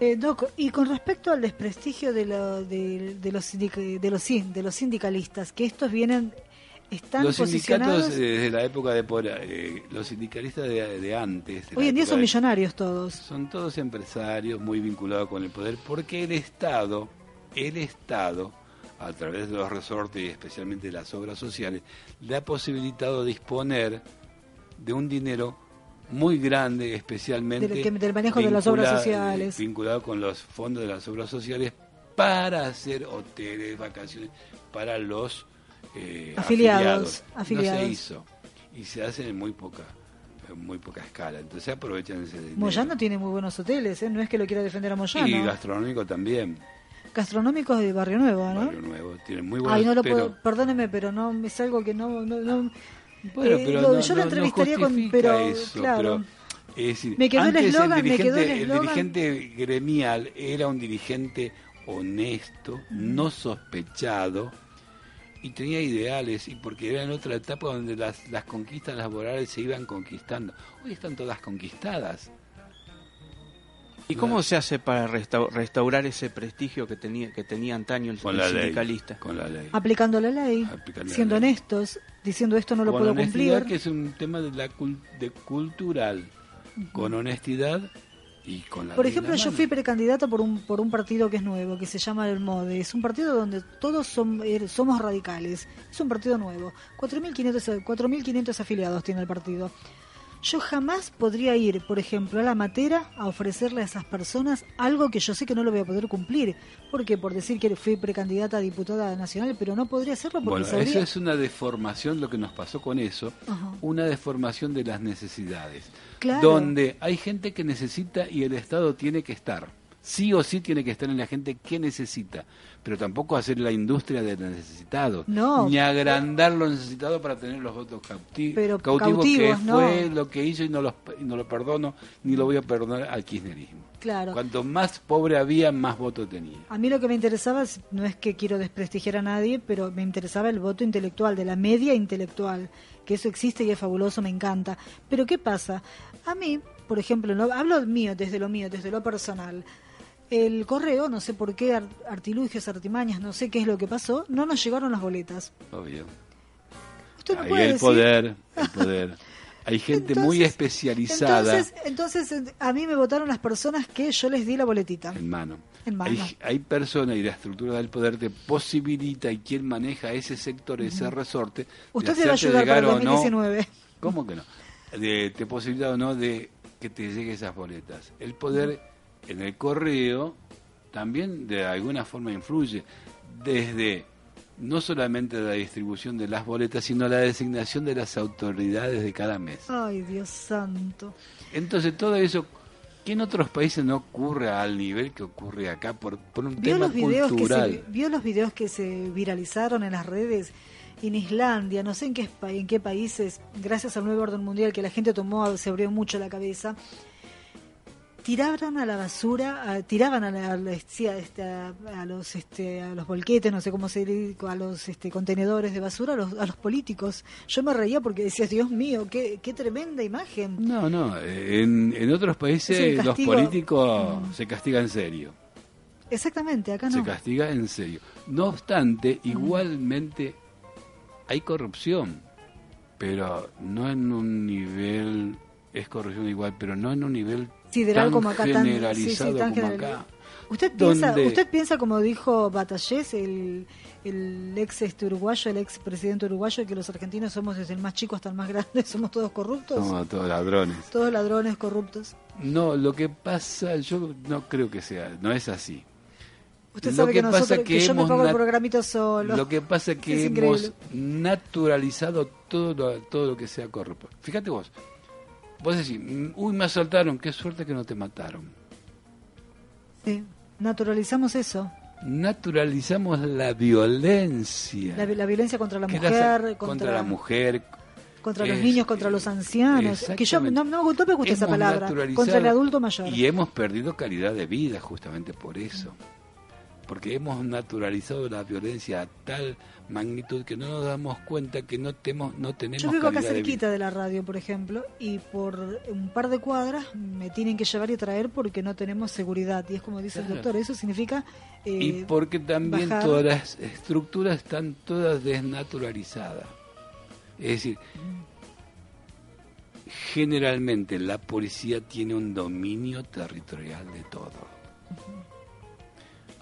Eh, Doc, y con respecto al desprestigio de, lo- de, de los, de, los, de los sindicalistas, que estos vienen, están Los sindicatos posicionados... eh, desde la época de eh, los sindicalistas de, de antes, hoy en día son millonarios todos. son todos empresarios muy vinculados con el poder, porque el Estado, el Estado, a través de los resortes y especialmente de las obras sociales, le ha posibilitado disponer de un dinero muy grande, especialmente Del manejo de las obras sociales. vinculado con los fondos de las obras sociales para hacer hoteles, vacaciones para los eh, Afiliados, No afiliados. se hizo y se hace en muy poca muy poca escala. Entonces aprovechan ese dinero. Moyano tiene muy buenos hoteles, ¿eh? no es que lo quiera defender a Moyano. Y gastronómico también, Gastronómicos de Barrio Nuevo, ¿no? Barrio Nuevo. Tienen muy buenos Ay, no lo pero, puedo, perdóneme, pero no es algo que no... no, no- Bueno, eh, pero lo- no, yo lo entrevistaría con... Pero, eso, claro. pero, es decir, Me quedó el antes eslogan, me quedó el eslogan. dirigente gremial era un dirigente honesto, no sospechado y tenía ideales y porque era en otra etapa donde las, las conquistas laborales se iban conquistando. Hoy están todas conquistadas. ¿Y cómo se hace para restau- restaurar ese prestigio que tenía que tenía antaño el, Con el la ley. sindicalista? Con la ley. Aplicando la ley, Aplicando la siendo ley. honestos, diciendo esto no lo puedo cumplir. que es un tema de la cul- de cultural. Con honestidad y con la Por ejemplo, la yo mano. fui precandidata por un, por un partido que es nuevo, que se llama el MODE. Es un partido donde todos son, er- somos radicales. Es un partido nuevo. 4.500 4.500 afiliados tiene el partido. Yo jamás podría ir, por ejemplo, a la matera a ofrecerle a esas personas algo que yo sé que no lo voy a poder cumplir. Porque por decir que fui precandidata a diputada nacional, pero no podría hacerlo porque Bueno, sabría... eso es una deformación, lo que nos pasó con eso, Ajá. una deformación de las necesidades. Claro. Donde hay gente que necesita y el Estado tiene que estar. Sí o sí tiene que estar en la gente que necesita, pero tampoco hacer la industria del necesitado, No. ni agrandar lo necesitado para tener los votos cauti- Pero cautivos, cautivos, que no. fue lo que hizo y no, los, y no lo perdono, ni lo voy a perdonar al kirchnerismo. Claro. Cuanto más pobre había, más votos tenía. A mí lo que me interesaba es- no es que quiero desprestigiar a nadie, pero me interesaba el voto intelectual, de la media intelectual, que eso existe y es fabuloso, me encanta. Pero ¿qué pasa? A mí, por ejemplo, no, hablo mío, desde lo mío, desde lo personal. El correo, no sé por qué, ar- artilugios, artimañas, no sé qué es lo que pasó, no nos llegaron las boletas. Obvio. Usted no Ahí puede el decir- poder, el poder. Hay gente muy especializada Entonces, entonces, a mí me votaron las personas que yo les di la boletita. en mano. En mano. Hay, hay personas y la estructura del poder te posibilita y quien maneja ese sector, ese resorte, de Usted te va a ayudar para el llegar o no- 2019. ¿Cómo que no? De, te posibilita o no de que te lleguen esas boletas. El poder en el correo también de alguna forma influye desde no solamente la distribución de las boletas, sino la designación de las autoridades de cada mes. Ay, Dios santo. Entonces todo eso, que en otros países no ocurre al nivel que ocurre acá por, por un ¿Vio tema los, videos que cultural. se, ¿Vio los videos que se viralizaron en las redes? En Islandia, no sé en qué, en qué países, gracias al nuevo orden mundial que la gente tomó, se abrió mucho la cabeza, tiraban a la basura, a- tiraban a, la- a la- sí, a este, a- los este, a los volquetes, no sé cómo se dice, a los este, contenedores de basura, a los, a los políticos. Yo me reía porque decía, Dios mío, qué, qué tremenda imagen. No, no, en, en otros Es países los políticos Mm. se castigan en serio. Exactamente, acá Se no. castiga en serio. No obstante, igualmente hay corrupción, pero no en un nivel es corrupción igual, pero no en un nivel Sideral tan como acá, tan- sí, sí, generalizado tan como general. acá. ¿Usted piensa, donde- usted piensa como dijo Batallés, el, el ex este uruguayo, el ex presidente uruguayo, que los argentinos somos desde el más chico hasta el más grande, somos todos corruptos? Somos todos ladrones. Todos ladrones corruptos. No, lo que pasa, yo no creo que sea, no es así. Usted Lo sabe que, que pasa nosotros, que, yo me pago el programito solo. Lo que pasa es que Es hemos increíble. naturalizado todo lo, todo lo que sea corrupto. Fíjate vos, vos decís, "Mm, uy, me asaltaron, qué suerte que no te mataron. Sí, naturalizamos eso. Naturalizamos la violencia. La, la violencia contra la mujer, la- contra, contra la mujer, contra los niños, contra los ancianos. Que yo no, no, me gusta esa palabra. Contra el adulto mayor. Y hemos perdido calidad de vida justamente por eso. Porque hemos naturalizado la violencia a tal magnitud que no nos damos cuenta que no, temo, no tenemos Yo vivo acá de cerquita de la radio, por ejemplo, y por un par de cuadras me tienen que llevar y traer porque no tenemos seguridad. Y es como dice el doctor, eso significa... eh, Y porque también bajar- todas las estructuras están todas desnaturalizadas. Es decir, generalmente la policía tiene un dominio territorial de todo.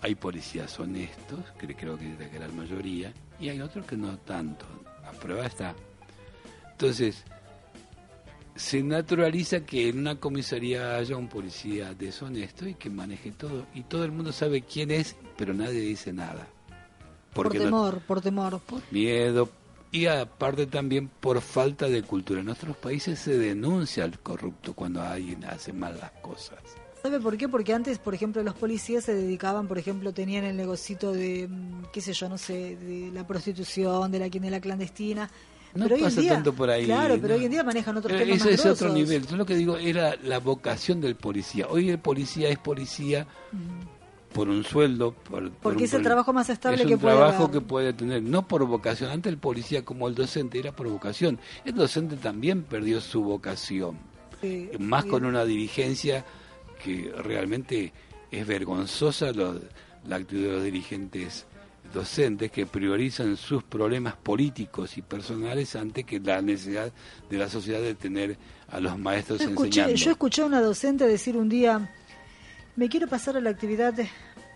Hay policías honestos, que creo que es la gran mayoría, y hay otros que no tanto. La prueba está. Entonces, se naturaliza que en una comisaría haya un policía deshonesto y que maneje todo. Y todo el mundo sabe quién es, pero nadie dice nada. por Porque no- temor, por temor. miedo y aparte también por falta de cultura. En nuestros países se denuncia al corrupto cuando alguien hace mal las cosas. ¿Sabe por qué? Porque antes, por ejemplo, los policías se dedicaban, por ejemplo, tenían el negocito de, mm, qué sé yo, no sé, de la prostitución, de la quinela clandestina. No pero hoy en pasa día, tanto por ahí. Claro, pero ¿no? hoy en día manejan otros Eh, temas más es otro nivel. Yo lo que digo era la vocación del policía. Hoy el policía es policía por un sueldo. Por, por Porque un es el trabajo más estable es que un puede trabajo haber. que puede tener, no por vocación. Antes el policía como el docente era por vocación. El docente también perdió su vocación. Sí, más sí. con una dirigencia que realmente es vergonzosa lo- la actitud de los dirigentes docentes que priorizan sus problemas políticos y personales antes que la necesidad de la sociedad de tener a los maestros Yo escuché, enseñando. yo escuché a una docente decir un día, me quiero pasar a la actividad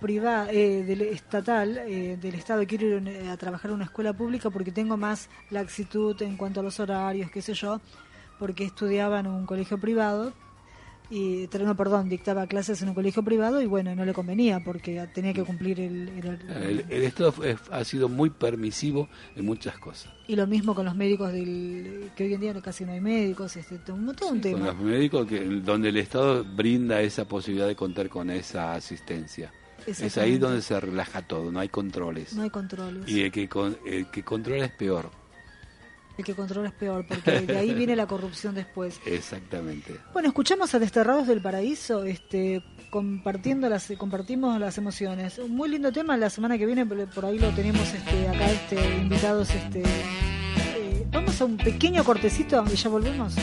privada, eh, del estatal, eh, del Estado, quiero ir eh, a trabajar en una escuela pública porque tengo más laxitud en cuanto a los horarios, qué sé yo, porque estudiaba en un colegio privado, y no, perdón, dictaba clases en un colegio privado y bueno, no le convenía porque tenía que cumplir el... el- el, el Estado fue- ha sido muy permisivo en muchas cosas. y lo mismo con los médicos del que hoy en día no- casi no hay médicos, este, todo un todo un Con tema. los médicos que, donde el Estado brinda esa posibilidad de contar con esa asistencia. Es ahí donde se relaja todo, no hay controles. No hay controles. Y el que, con- el que controla es peor. El que controla es peor, porque de ahí viene la corrupción después. Exactamente. Bueno, escuchamos a Desterrados del Paraíso, este, compartiendo las, compartimos las emociones. Un muy lindo tema, la semana que viene por ahí lo tenemos este, acá este, invitados. Este, eh, vamos a un pequeño cortecito y ya volvemos.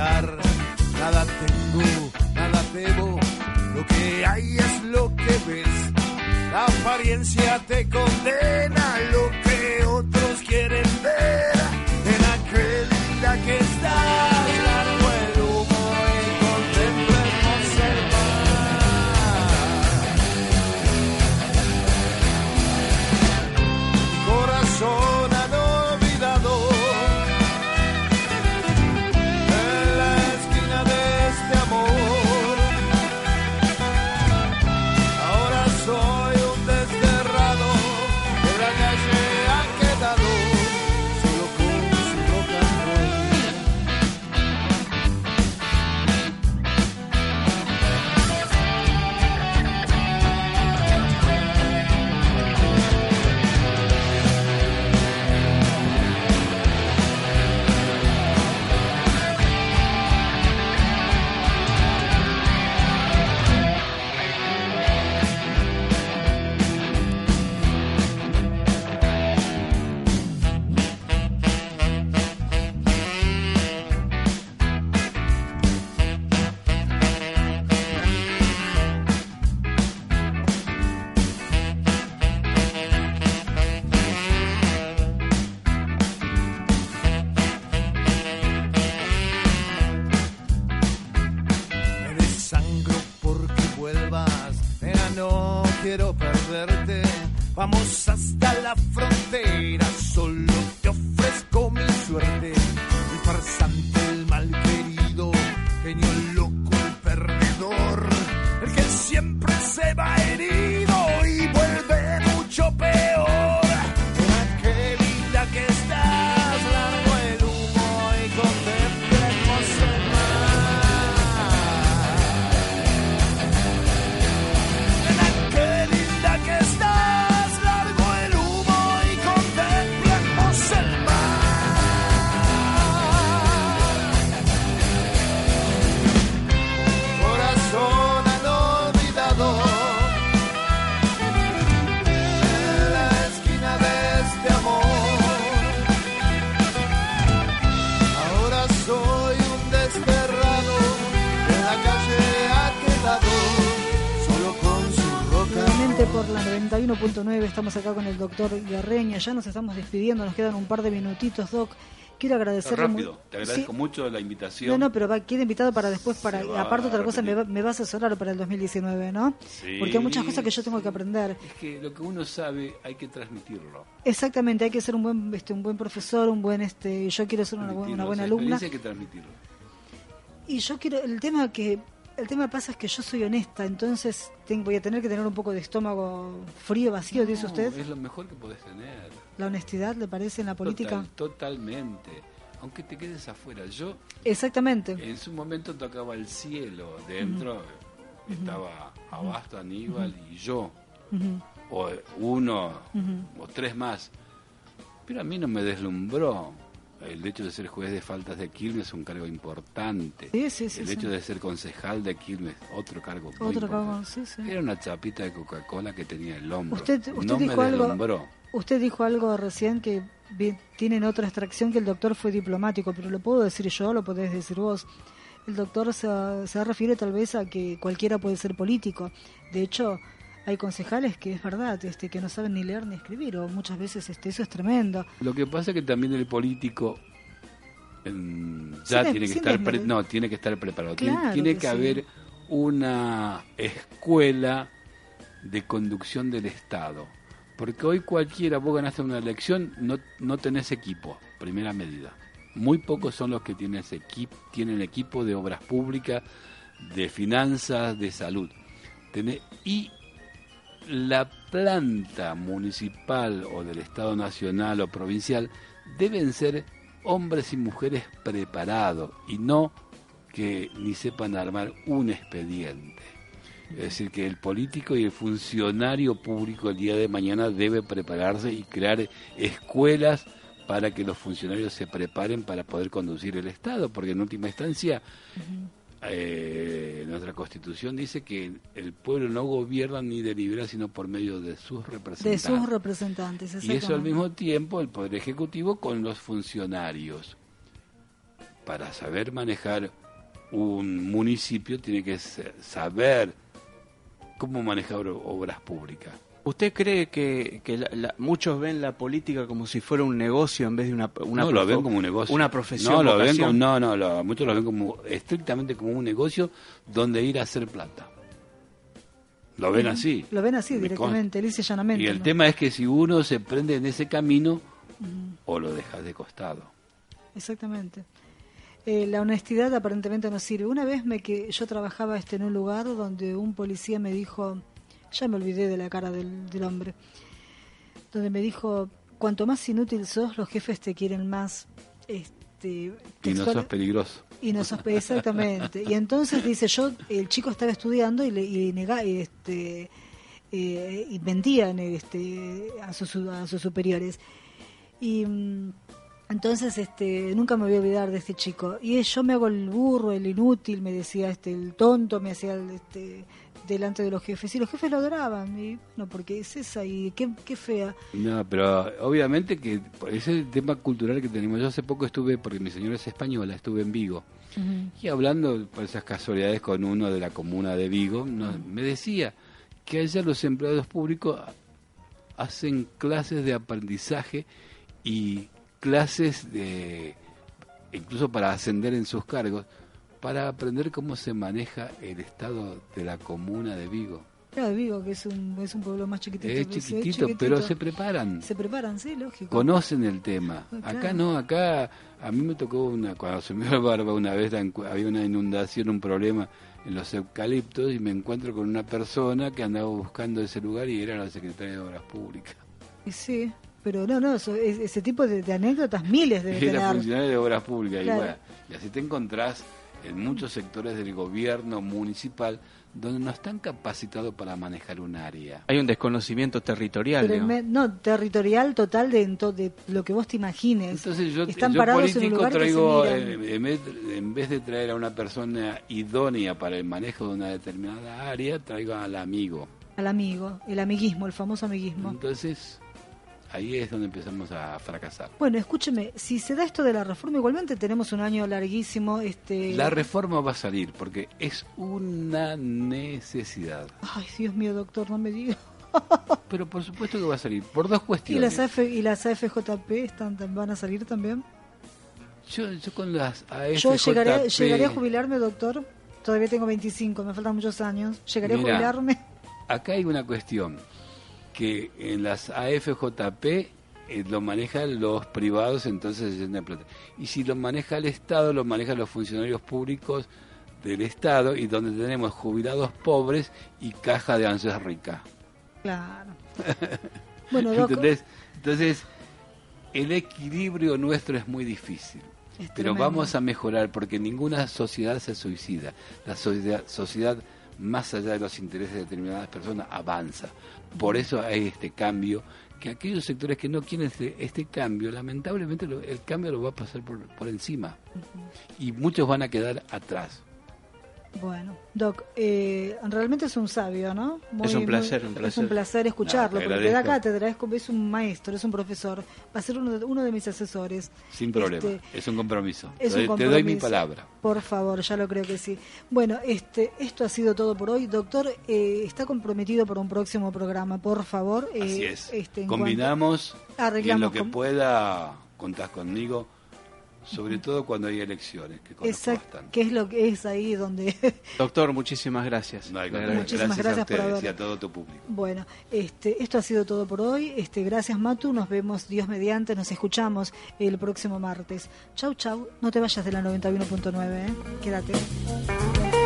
Nada tengo, nada debo. Lo que hay es lo que ves. La apariencia te condena lo genio loco, el perdedor, el que siempre se va herido y 91.9 estamos acá con el doctor Guerreña. Ya nos estamos despidiendo, nos quedan un par de minutitos, Doc. Quiero agradecerle. Rápido, te agradezco Sí. mucho la invitación. No, no, pero va, queda invitado para después, para aparte otra cosa, me va, repetir. me va a asesorar para el 2019, ¿no? Sí. Porque hay muchas cosas que yo tengo que aprender. Es que lo que uno sabe hay que transmitirlo. Exactamente, hay que ser un buen, este, un buen profesor, un buen, este, yo quiero ser una, bu- transmitirlo. una buena alumna. Hay que transmitirlo. Y yo quiero, el tema que, el tema pasa es que yo soy honesta, entonces tengo, voy a tener que tener un poco de estómago frío, vacío, dice usted. Es lo mejor que podés tener. La honestidad, ¿le parece en la política? Total- totalmente. Aunque te quedes afuera. Yo Exactamente. en su momento tocaba el cielo. Dentro estaba Abasto, Aníbal y yo. O uno o tres más. Pero a mí no me deslumbró. El hecho de ser juez de faltas de Quilmes es un cargo importante. Sí, sí, sí, el hecho de ser concejal de Quilmes, otro cargo muy Otro importante. cargo, sí, sí. Era una chapita de Coca-Cola que tenía el hombro. Usted, usted no dijo me algo. Usted dijo algo recién que tienen otra extracción que el doctor fue diplomático, pero lo puedo decir yo, lo podés decir vos. El doctor se, se refiere tal vez a que cualquiera puede ser político. De hecho, hay concejales que es verdad, este, que no saben ni leer ni escribir, o muchas veces este, eso es tremendo. Lo que pasa es que también el político ya Sin- tiene que estar pre- no tiene que estar preparado. Tiene- Claro tiene, que que sí. haber una escuela de conducción del Estado. Porque hoy cualquiera, vos ganaste una elección, no, no tenés equipo, primera medida. Muy pocos son los que tienen, ese equipo, tienen equipo de obras públicas, de finanzas, de salud. Tenés- y la planta municipal o del Estado nacional o provincial deben ser hombres y mujeres preparados y no que ni sepan armar un expediente. Es decir, que el político y el funcionario público el día de mañana debe prepararse y crear escuelas para que los funcionarios se preparen para poder conducir el Estado, porque en última instancia eh, nuestra constitución dice que el pueblo no gobierna ni delibera sino por medio de sus De representantes. sus representantes. y eso al mismo tiempo el Poder Ejecutivo con los funcionarios. Para saber manejar un municipio tiene que sa- saber cómo manejar obras públicas. ¿Usted cree que, que la- la- muchos ven la política como si fuera un negocio en vez de una, una no lo ven como un negocio. Una profesión. No, lo ven como, no, no, lo- muchos lo ven como estrictamente como un negocio donde ir a hacer plata. Lo ven así. Lo ven así Me directamente, y llanamente. Y el ¿no? tema es que si uno se prende en ese camino o lo dejas de costado. Exactamente. Eh, la honestidad aparentemente no sirve. Una vez me que yo trabajaba este en un lugar donde un policía me dijo, ya me olvidé de la cara del, del hombre, donde me dijo, cuanto más inútil sos, los jefes te quieren más. Este, Y no sos peligroso. y no sospe- exactamente. Y entonces dice, yo, el chico estaba estudiando y, le, y nega- y, este, eh, y mentían este, a, sus, a sus superiores. Y mm, entonces este, nunca me voy a olvidar de este chico. Y yo me hago el burro, el inútil, me decía este, el tonto, me hacía el, este, delante de los jefes. Y los jefes lo adoraban. Y bueno, porque es esa y qué, qué fea. No, pero obviamente que por ese es el tema cultural que tenemos. Yo hace poco estuve, porque mi señora es española, estuve en Vigo. Y hablando por esas casualidades con uno de la comuna de Vigo, no- me decía que allá los empleados públicos hacen clases de aprendizaje y clases de incluso para ascender en sus cargos para aprender cómo se maneja el estado de la comuna de Vigo. Claro, digo que es un, es un pueblo más chiquitito. Es pues, chiquitito, pero se preparan. Se preparan, sí, lógico. Conocen el tema. Ah, Acá no, acá a mí me tocó una, cuando se me dio la barba una vez, había una inundación, un problema en los eucaliptos y me encuentro con una persona que andaba buscando ese lugar y era la secretaria de Obras Públicas. Sí, pero no, no, eso- es- ese tipo de, de anécdotas miles de Era funcionaria de Obras Públicas. Claro. Y, bueno, y así te encontrás en muchos sectores del gobierno municipal donde no están capacitados para manejar un área. Hay un desconocimiento territorial. Me- no, territorial total de, en to- de lo que vos te imagines. Entonces yo, Están yo parados en un político lugar que se traigo, miran. eh, en, vez, en vez de traer a una persona idónea para el manejo de una determinada área, traigo al amigo. Al amigo, el amiguismo, el famoso amiguismo. Entonces ahí es donde empezamos a fracasar. Bueno, escúcheme, si se da esto de la reforma, igualmente tenemos un año larguísimo. Este... La reforma va a salir porque es una necesidad. Ay, Dios mío, doctor, no me diga. Pero por supuesto que va a salir por dos ¿Y cuestiones. las, AF, y las AFJP están, van a salir también? Yo, yo con las Yo llegaré, AFJP, llegaré a jubilarme, doctor. Todavía tengo 25, me faltan muchos años. Llegaré a jubilarme. Acá hay una cuestión, que en las AFJP eh, lo manejan los privados, entonces se llena plata. Y si lo maneja el Estado, lo manejan los funcionarios públicos del Estado, y donde tenemos jubilados pobres y caja de ANSES rica. Claro. Bueno, ¿Entendés? Entonces, el equilibrio nuestro es muy difícil. es Pero tremendo. vamos a mejorar porque ninguna sociedad se suicida. La sociedad, sociedad, más allá de los intereses de determinadas personas, avanza. Por eso hay este cambio, que aquellos sectores que no quieren este, este cambio, lamentablemente lo- el cambio lo va a pasar por, por encima. Y muchos van a quedar atrás. Bueno, Doc, eh, realmente es un sabio, ¿no? Es un placer, un Es placer. un placer escucharlo, No, porque te da cátedra, es, es un maestro, es un profesor, va a ser uno de, uno de mis asesores. Sin problema. Este, es un compromiso. es te, un te doy mi compromiso. palabra. Por favor, ya lo creo que sí. Bueno, este, esto ha sido todo por hoy. Doctor, eh, está comprometido por un próximo programa, por favor. eh, Así es. este, Combinamos y en Arreglamos lo que pueda contás conmigo, sobre todo cuando hay elecciones, que conozco Exacto, bastante. que es lo que es ahí donde... Doctor, muchísimas gracias. No. Muchísimas gracias, gracias a por ustedes haber- y a todo tu público. Bueno, este, esto ha sido todo por hoy. Este, gracias Matu, nos vemos Dios mediante, nos escuchamos el próximo martes. Chau, chau. No te vayas de la 91.9, ¿eh? quédate.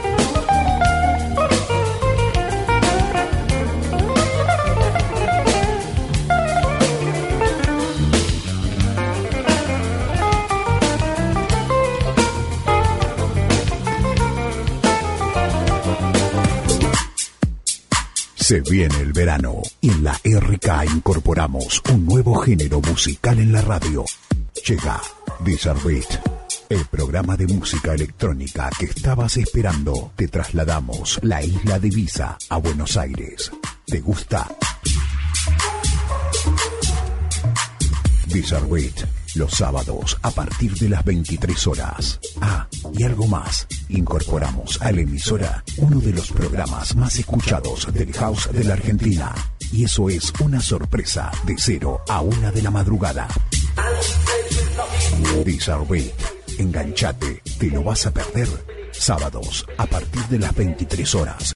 Se viene el verano y en la RK incorporamos un nuevo género musical en la radio. Llega Bizarre Beat, el programa de música electrónica que estabas esperando. Te trasladamos la isla de Ibiza a Buenos Aires. ¿Te gusta? Bizarre los sábados a partir de las 23 horas. Ah, y algo más. Incorporamos a la emisora uno de los programas más escuchados del house de la Argentina. Y eso es una sorpresa de 0 a 1 de la madrugada. Beat, enganchate, te lo vas a perder. Sábados a partir de las 23 horas